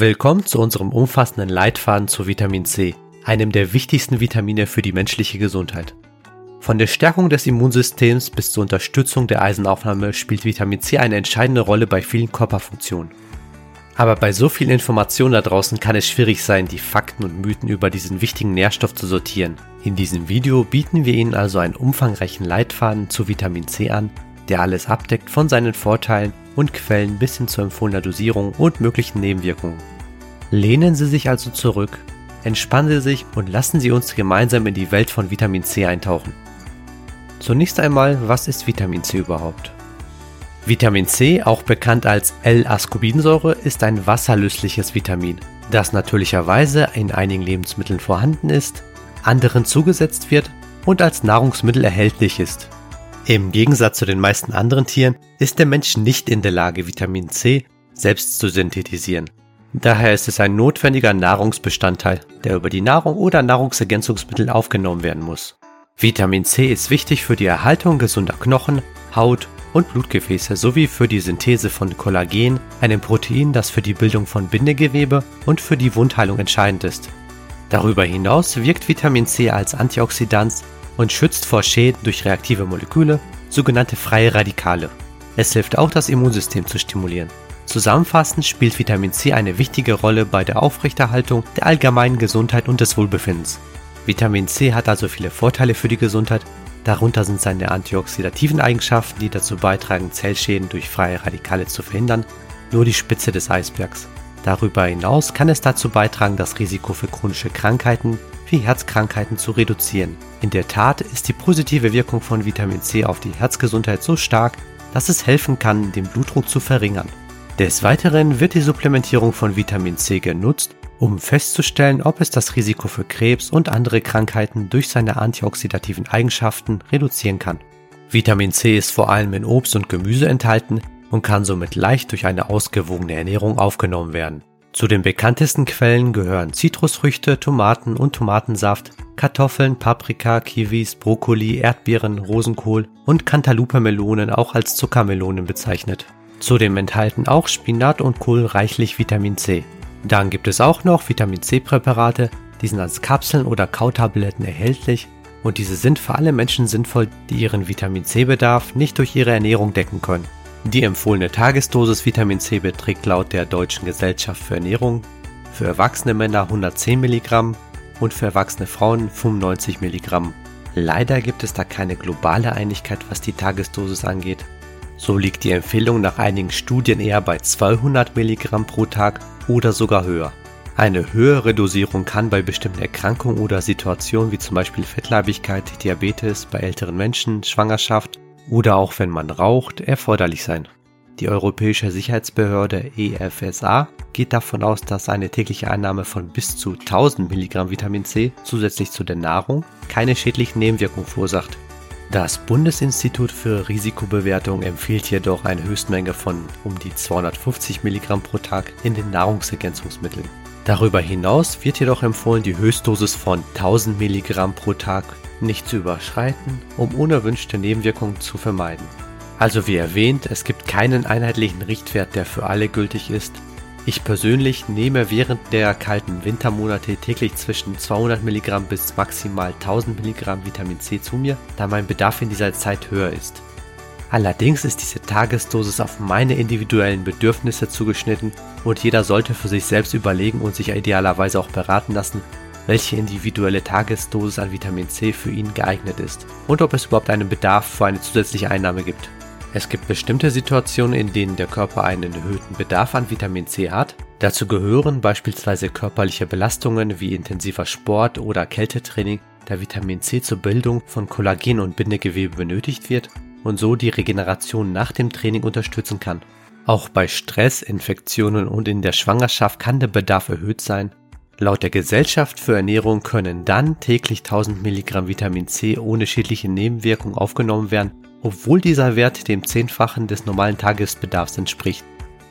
Willkommen zu unserem umfassenden Leitfaden zu Vitamin C, einem der wichtigsten Vitamine für die menschliche Gesundheit. Von der Stärkung des Immunsystems bis zur Unterstützung der Eisenaufnahme spielt Vitamin C eine entscheidende Rolle bei vielen Körperfunktionen. Aber bei so vielen Informationen da draußen kann es schwierig sein, die Fakten und Mythen über diesen wichtigen Nährstoff zu sortieren. In diesem Video bieten wir Ihnen also einen umfangreichen Leitfaden zu Vitamin C an, der alles abdeckt von seinen Vorteilen und Quellen bis hin zur empfohlener Dosierung und möglichen Nebenwirkungen. Lehnen Sie sich also zurück, entspannen Sie sich und lassen Sie uns gemeinsam in die Welt von Vitamin C eintauchen. Zunächst einmal, was ist Vitamin C überhaupt? Vitamin C, auch bekannt als L-Ascorbinsäure, ist ein wasserlösliches Vitamin, das natürlicherweise in einigen Lebensmitteln vorhanden ist, anderen zugesetzt wird und als Nahrungsmittel erhältlich ist. Im Gegensatz zu den meisten anderen Tieren ist der Mensch nicht in der Lage, Vitamin C selbst zu synthetisieren. Daher ist es ein notwendiger Nahrungsbestandteil, der über die Nahrung oder Nahrungsergänzungsmittel aufgenommen werden muss. Vitamin C ist wichtig für die Erhaltung gesunder Knochen, Haut und Blutgefäße sowie für die Synthese von Kollagen, einem Protein, das für die Bildung von Bindegewebe und für die Wundheilung entscheidend ist. Darüber hinaus wirkt Vitamin C als Antioxidant und schützt vor Schäden durch reaktive Moleküle, sogenannte freie Radikale. Es hilft auch, das Immunsystem zu stimulieren. Zusammenfassend spielt Vitamin C eine wichtige Rolle bei der Aufrechterhaltung der allgemeinen Gesundheit und des Wohlbefindens. Vitamin C hat also viele Vorteile für die Gesundheit, darunter sind seine antioxidativen Eigenschaften, die dazu beitragen, Zellschäden durch freie Radikale zu verhindern, nur die Spitze des Eisbergs. Darüber hinaus kann es dazu beitragen, das Risiko für chronische Krankheiten wie Herzkrankheiten zu reduzieren. In der Tat ist die positive Wirkung von Vitamin C auf die Herzgesundheit so stark, dass es helfen kann, den Blutdruck zu verringern. Des Weiteren wird die Supplementierung von Vitamin C genutzt, um festzustellen, ob es das Risiko für Krebs und andere Krankheiten durch seine antioxidativen Eigenschaften reduzieren kann. Vitamin C ist vor allem in Obst und Gemüse enthalten und kann somit leicht durch eine ausgewogene Ernährung aufgenommen werden. Zu den bekanntesten Quellen gehören Zitrusfrüchte, Tomaten und Tomatensaft, Kartoffeln, Paprika, Kiwis, Brokkoli, Erdbeeren, Rosenkohl und Cantaloupe-Melonen auch als Zuckermelonen bezeichnet. Zudem enthalten auch Spinat und Kohl reichlich Vitamin C. Dann gibt es auch noch Vitamin C-Präparate, die sind als Kapseln oder Kautabletten erhältlich und diese sind für alle Menschen sinnvoll, die ihren Vitamin C-Bedarf nicht durch ihre Ernährung decken können. Die empfohlene Tagesdosis Vitamin C beträgt laut der Deutschen Gesellschaft für Ernährung für erwachsene Männer 110 Milligramm und für erwachsene Frauen 95 Milligramm. Leider gibt es da keine globale Einigkeit, was die Tagesdosis angeht. So liegt die Empfehlung nach einigen Studien eher bei 200 Milligramm pro Tag oder sogar höher. Eine höhere Dosierung kann bei bestimmten Erkrankungen oder Situationen wie zum Beispiel Fettleibigkeit, Diabetes bei älteren Menschen, Schwangerschaft oder auch wenn man raucht erforderlich sein. Die Europäische Sicherheitsbehörde EFSA geht davon aus, dass eine tägliche Einnahme von bis zu 1000 Milligramm Vitamin C zusätzlich zu der Nahrung keine schädlichen Nebenwirkungen verursacht. Das Bundesinstitut für Risikobewertung empfiehlt jedoch eine Höchstmenge von um die 250 Milligramm pro Tag in den Nahrungsergänzungsmitteln. Darüber hinaus wird jedoch empfohlen, die Höchstdosis von 1000 Milligramm pro Tag nicht zu überschreiten, um unerwünschte Nebenwirkungen zu vermeiden. Also wie erwähnt, es gibt keinen einheitlichen Richtwert, der für alle gültig ist. Ich persönlich nehme während der kalten Wintermonate täglich zwischen 200 Milligramm bis maximal 1000 Milligramm Vitamin C zu mir, da mein Bedarf in dieser Zeit höher ist. Allerdings ist diese Tagesdosis auf meine individuellen Bedürfnisse zugeschnitten und jeder sollte für sich selbst überlegen und sich idealerweise auch beraten lassen, welche individuelle Tagesdosis an Vitamin C für ihn geeignet ist und ob es überhaupt einen Bedarf für eine zusätzliche Einnahme gibt. Es gibt bestimmte Situationen, in denen der Körper einen erhöhten Bedarf an Vitamin C hat. Dazu gehören beispielsweise körperliche Belastungen wie intensiver Sport oder Kältetraining, da Vitamin C zur Bildung von Kollagen und Bindegewebe benötigt wird und so die Regeneration nach dem Training unterstützen kann. Auch bei Stress, Infektionen und in der Schwangerschaft kann der Bedarf erhöht sein Laut der Gesellschaft für Ernährung können dann täglich 1000 Milligramm Vitamin C ohne schädliche Nebenwirkungen aufgenommen werden, obwohl dieser Wert dem Zehnfachen des normalen Tagesbedarfs entspricht.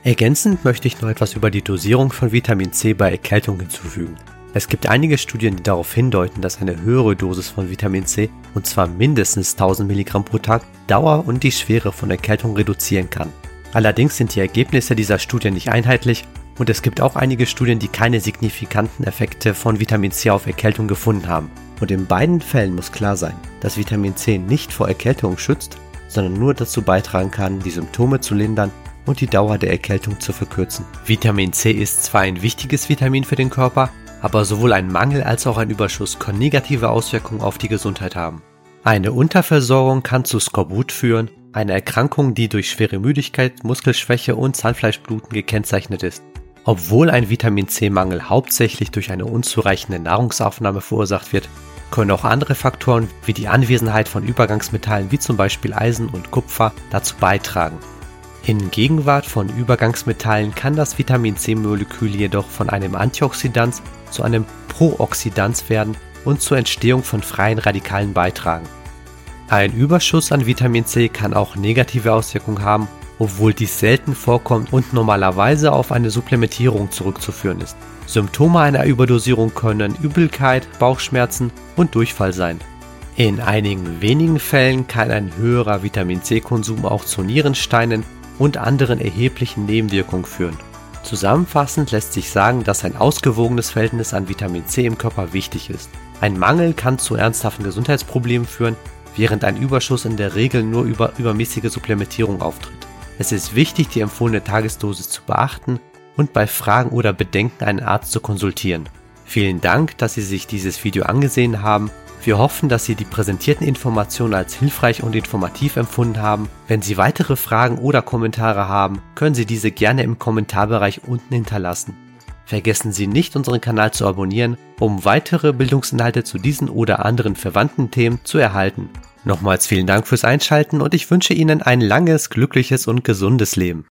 Ergänzend möchte ich noch etwas über die Dosierung von Vitamin C bei Erkältung hinzufügen. Es gibt einige Studien, die darauf hindeuten, dass eine höhere Dosis von Vitamin C, und zwar mindestens 1000 Milligramm pro Tag, Dauer und die Schwere von Erkältung reduzieren kann. Allerdings sind die Ergebnisse dieser Studien nicht einheitlich Und es gibt auch einige Studien, die keine signifikanten Effekte von Vitamin C auf Erkältung gefunden haben. Und in beiden Fällen muss klar sein, dass Vitamin C nicht vor Erkältung schützt, sondern nur dazu beitragen kann, die Symptome zu lindern und die Dauer der Erkältung zu verkürzen. Vitamin C ist zwar ein wichtiges Vitamin für den Körper, aber sowohl ein Mangel als auch ein Überschuss können negative Auswirkungen auf die Gesundheit haben. Eine Unterversorgung kann zu Skorbut führen, eine Erkrankung, die durch schwere Müdigkeit, Muskelschwäche und Zahnfleischbluten gekennzeichnet ist. Obwohl ein Vitamin C-Mangel hauptsächlich durch eine unzureichende Nahrungsaufnahme verursacht wird, können auch andere Faktoren wie die Anwesenheit von Übergangsmetallen wie zum Beispiel Eisen und Kupfer dazu beitragen. In Gegenwart von Übergangsmetallen kann das Vitamin C-Molekül jedoch von einem Antioxidans zu einem Prooxidans werden und zur Entstehung von freien Radikalen beitragen. Ein Überschuss an Vitamin C kann auch negative Auswirkungen haben obwohl dies selten vorkommt und normalerweise auf eine Supplementierung zurückzuführen ist. Symptome einer Überdosierung können Übelkeit, Bauchschmerzen und Durchfall sein. In einigen wenigen Fällen kann ein höherer Vitamin C-Konsum auch zu Nierensteinen und anderen erheblichen Nebenwirkungen führen. Zusammenfassend lässt sich sagen, dass ein ausgewogenes Verhältnis an Vitamin C im Körper wichtig ist. Ein Mangel kann zu ernsthaften Gesundheitsproblemen führen, während ein Überschuss in der Regel nur über übermäßige Supplementierung auftritt. Es ist wichtig, die empfohlene Tagesdosis zu beachten und bei Fragen oder Bedenken einen Arzt zu konsultieren. Vielen Dank, dass Sie sich dieses Video angesehen haben. Wir hoffen, dass Sie die präsentierten Informationen als hilfreich und informativ empfunden haben. Wenn Sie weitere Fragen oder Kommentare haben, können Sie diese gerne im Kommentarbereich unten hinterlassen. Vergessen Sie nicht, unseren Kanal zu abonnieren, um weitere Bildungsinhalte zu diesen oder anderen verwandten Themen zu erhalten. Nochmals vielen Dank fürs Einschalten und ich wünsche Ihnen ein langes, glückliches und gesundes Leben.